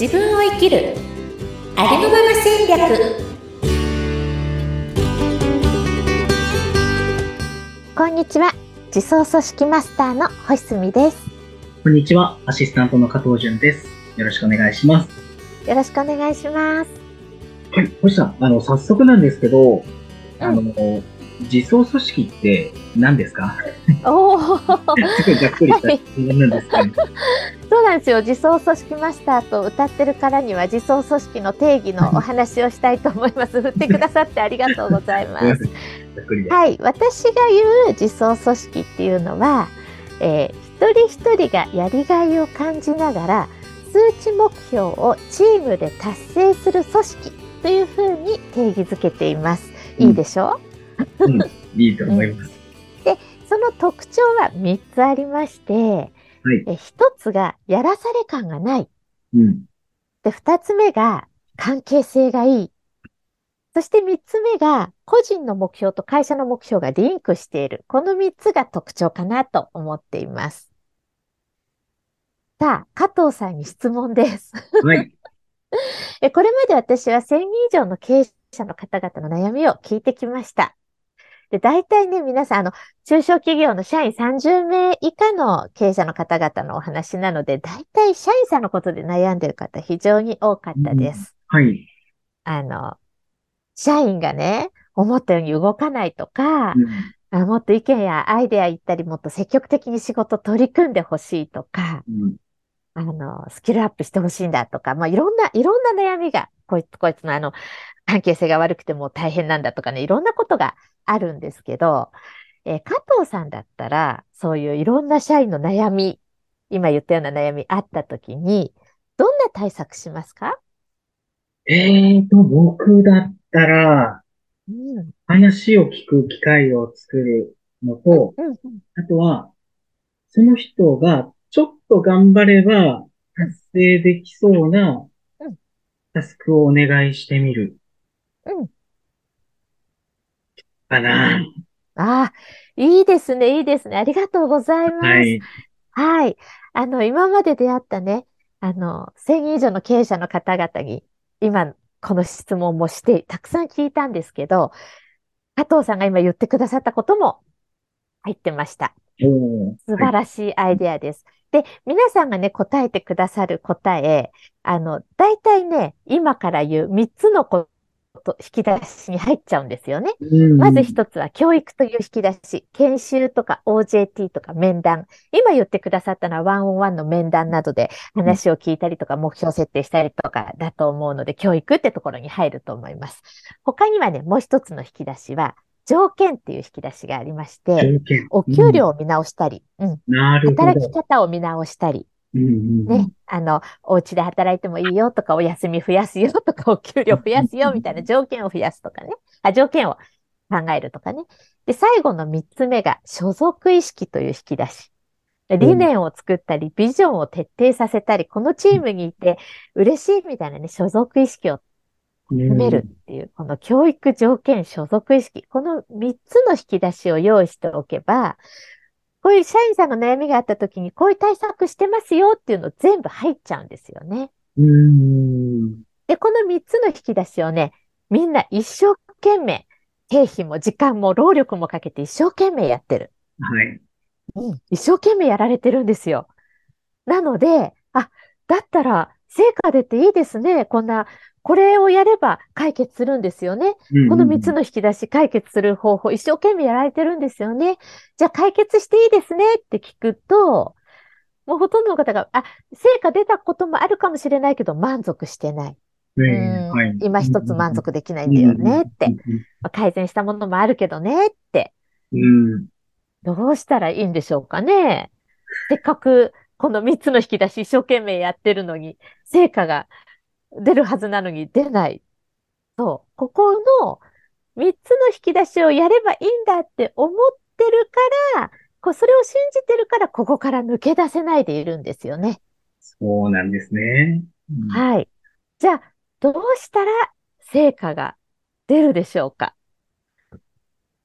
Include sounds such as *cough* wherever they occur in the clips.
自分を生きる。ありのまま戦略。こんにちは。自走組織マスターの星住です。こんにちは。アシスタントの加藤純です。よろしくお願いします。よろしくお願いします。はい。星さんあの早速なんですけどあの、うん自走組織って何ですか？おおすごいざっくりした質問なんですか、ね、そうなんですよ。自走組織マスターと歌ってるからには自走組織の定義のお話をしたいと思います。*laughs* 振ってくださってありがとうございます。*laughs* はい私が言う自走組織っていうのは、えー、一人一人がやりがいを感じながら数値目標をチームで達成する組織というふうに定義づけています。いいでしょ？う、うん。うん、いいと思います。で、その特徴は3つありまして、はい、え1つがやらされ感がない。うん、で、2つ目が関係性がいい。そして3つ目が個人の目標と会社の目標がリンクしている。この3つが特徴かなと思っています。さあ、加藤さんに質問です。はい。*laughs* これまで私は1000人以上の経営者の方々の悩みを聞いてきました。で、大体ね、皆さん、あの、中小企業の社員30名以下の経営者の方々のお話なので、大体社員さんのことで悩んでる方非常に多かったです。うん、はい。あの、社員がね、思ったように動かないとか、うん、もっと意見やアイデア言ったり、もっと積極的に仕事取り組んでほしいとか、うん、あの、スキルアップしてほしいんだとか、まあ、いろんな、いろんな悩みが、こいつ、こいつのあの、関係性が悪くても大変なんだとかね、いろんなことがあるんですけど、えー、加藤さんだったら、そういういろんな社員の悩み、今言ったような悩みあったときに、どんな対策しますか？ええと、僕だったら、うん、話を聞く機会を作るのと、あとは、その人がちょっと頑張れば達成できそうなタスクをお願いしてみる。うん。かな。ああ、いいですね、いいですね。ありがとうございます。はい。はい。あの、今まで出会ったね、あの、1000人以上の経営者の方々に、今、この質問もして、たくさん聞いたんですけど、加藤さんが今言ってくださったことも入ってました。素晴らしいアイデアです。で、皆さんがね、答えてくださる答え、あの、大体ね、今から言う3つのこと引き出しに入っちゃうんですよね。まず一つは教育という引き出し、研修とか OJT とか面談。今言ってくださったのはワンオンワンの面談などで話を聞いたりとか目標設定したりとかだと思うので、教育ってところに入ると思います。他にはね、もう一つの引き出しは、条件っていう引き出しがありまして、お給料を見直したり、うん、働き方を見直したり、うんうん、ね、あの、お家で働いてもいいよとか、お休み増やすよとか、お給料増やすよみたいな条件を増やすとかね。あ、条件を考えるとかね。で、最後の三つ目が、所属意識という引き出し。理念を作ったり、ビジョンを徹底させたり、このチームにいて嬉しいみたいなね、所属意識を含めるっていう、この教育条件所属意識、この三つの引き出しを用意しておけば、こういう社員さんが悩みがあった時に、こういう対策してますよっていうの全部入っちゃうんですよね。で、この3つの引き出しをね、みんな一生懸命、経費も時間も労力もかけて一生懸命やってる。はい。うん、一生懸命やられてるんですよ。なので、あ、だったら、成果出ていいですね。こんなこれをやれば解決するんですよね。この3つの引き出し解決する方法、一生懸命やられてるんですよね。じゃあ解決していいですねって聞くと、もうほとんどの方が、あ、成果出たこともあるかもしれないけど満足してない。うんはい、今一つ満足できないんだよねって。まあ、改善したものもあるけどねって。うん、どうしたらいいんでしょうかね。せっかくこの3つの引き出し一生懸命やってるのに、成果が出るはずなのに出ない。そう。ここの3つの引き出しをやればいいんだって思ってるから、こうそれを信じてるから、ここから抜け出せないでいるんですよね。そうなんですね。うん、はい。じゃあ、どうしたら成果が出るでしょうか？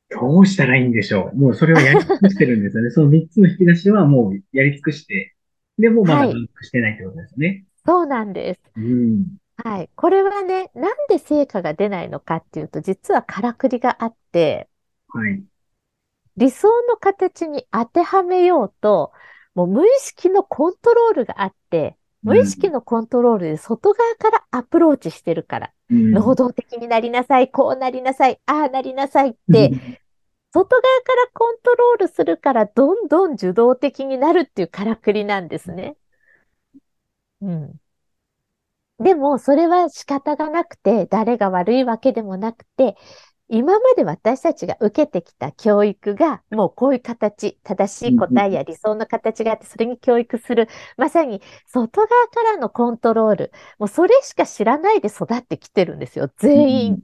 どうしたらいいんでしょう？もうそれをやり尽くしてるんですよね。*laughs* その3つの引き出しはもうやり尽くして、でもまだ満足してないってことですね。そうなんです。うん。はい。これはね、なんで成果が出ないのかっていうと、実はからくりがあって、はい。理想の形に当てはめようと、もう無意識のコントロールがあって、無意識のコントロールで外側からアプローチしてるから、うん、能動的になりなさい、こうなりなさい、ああなりなさいって、外側からコントロールするから、どんどん受動的になるっていうからくりなんですね。うん。でも、それは仕方がなくて、誰が悪いわけでもなくて、今まで私たちが受けてきた教育が、もうこういう形、正しい答えや理想の形があって、それに教育する、まさに外側からのコントロール、もうそれしか知らないで育ってきてるんですよ、全員。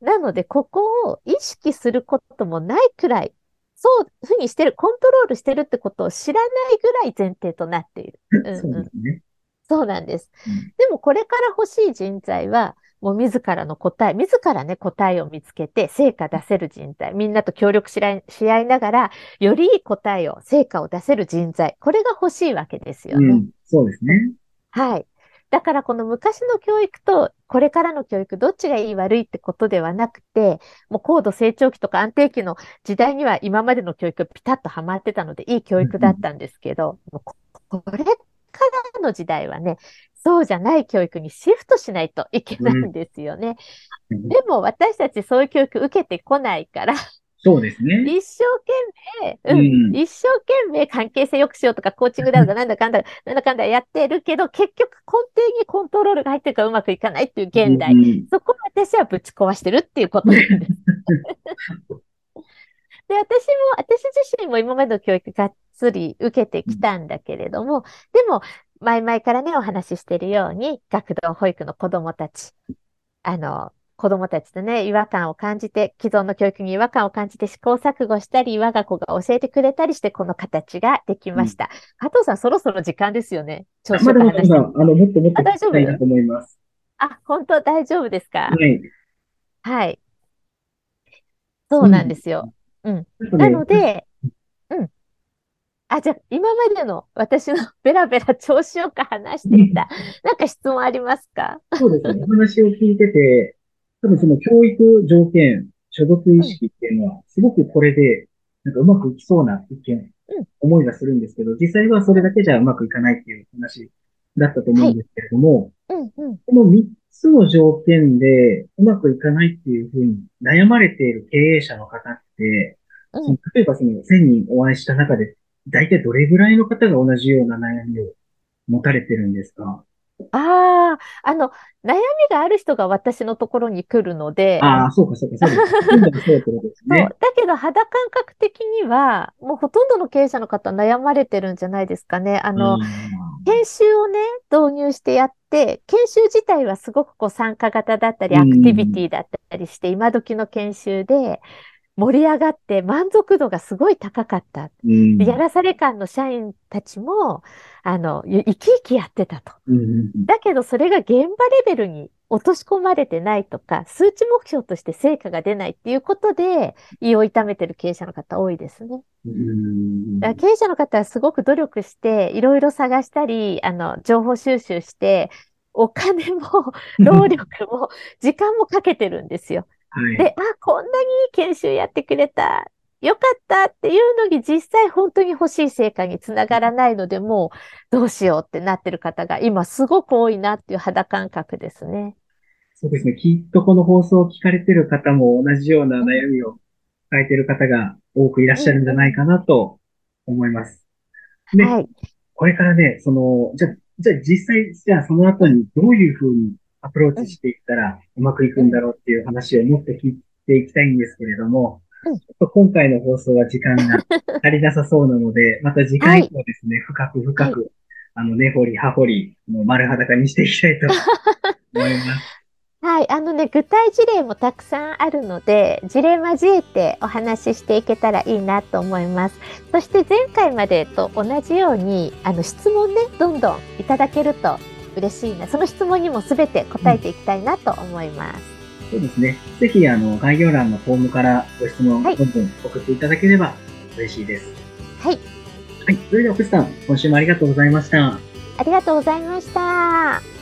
なので、ここを意識することもないくらい、そういうふうにしてる、コントロールしてるってことを知らないぐらい前提となっている。うんうん、そうですね。そうなんです。でもこれから欲しい人材は、もう自らの答え、自らね、答えを見つけて、成果出せる人材、みんなと協力し合いながら、よりいい答えを、成果を出せる人材、これが欲しいわけですよね。うん、そうですね。はい。だからこの昔の教育とこれからの教育、どっちがいい悪いってことではなくて、もう高度成長期とか安定期の時代には今までの教育がピタッとはまってたのでいい教育だったんですけど、うん、これからの時代はね、そうじゃない教育にシフトしないといけないんですよね。うん、でも私たちそういう教育受けてこないからそうですね。一生懸命、うん、うん、一生懸命関係性良くしようとか、コーチングだとか、なんだかんだ、*laughs* なんだかんだやってるけど、結局根底にコントロールが入ってるからうまくいかないっていう現代。うん、そこを私はぶち壊してるっていうことなんです。*laughs* で、私も、私自身も今までの教育がっつり受けてきたんだけれども、でも、前々からね、お話ししているように、学童保育の子供たち、あの、子供たちとね、違和感を感じて、既存の教育に違和感を感じて試行錯誤したり、我が子が教えてくれたりして、この形ができました。うん、加藤さん、そろそろ時間ですよね。調子よく話して。あの、もっともっと聞きたいなと思います。あ、本当？大丈夫ですか？はい。はい。そうなんですよ。うん。うん、なので、うん。あ、じゃあ、今までの私の *laughs* ベラベラ調子よく話していた、なんか質問ありますか？そうですね。お話を聞いてて、多分その教育条件、所属意識っていうのは、すごくこれで、なんかうまくいきそうな一見、思いがするんですけど、実際はそれだけじゃうまくいかないっていう話だったと思うんですけれども、この3つの条件でうまくいかないっていうふうに悩まれている経営者の方って、例えばその1000人お会いした中で大体どれぐらいの方が同じような悩みを持たれてるんですか？ああ、あの、悩みがある人が私のところに来るので。ああ、そうか、そうか、そうです。そう。だけど、肌感覚的には、もうほとんどの経営者の方悩まれてるんじゃないですかね。あの、研修をね、導入してやって、研修自体はすごくこう参加型だったり、アクティビティだったりして、今時の研修で、盛り上がって満足度がすごい高かった。うん、やらされ感の社員たちも、あの、生き生きやってたと。うん、だけどそれが現場レベルに落とし込まれてないとか、数値目標として成果が出ないっていうことで、胃を痛めてる経営者の方多いですね。うん、経営者の方はすごく努力して、いろいろ探したり、あの、情報収集して、お金も、*laughs* 労力も、時間もかけてるんですよ。はい、で、あ、こんなにいい研修やってくれた。よかったっていうのに実際本当に欲しい成果につながらないので、もうどうしようってなってる方が今すごく多いなっていう肌感覚ですね。そうですね。きっとこの放送を聞かれてる方も同じような悩みを抱えてる方が多くいらっしゃるんじゃないかなと思います。で、はい、これからね、その、じゃじゃあ実際、じゃあその後にどういうふうにアプローチしていったらうまくいくんだろうっていう話を持って聞いていきたいんですけれども、ちょっと今回の放送は時間が足りなさそうなので、また次回以降ですね、はい、深く深く、はい、あの、根掘り葉掘り、もう丸裸にしていきたいと思います。*laughs* はい。あのね、具体事例もたくさんあるので、事例交えてお話ししていけたらいいなと思います。そして前回までと同じように、あの、質問ね、どんどんいただけると嬉しいな。その質問にもすべて答えていきたいなと思います。そうですね。ぜひ、あの、概要欄のフォームからご質問、どんどん送っていただければ嬉しいです。はい。はい。それでは、福士さん、今週もありがとうございました。ありがとうございました。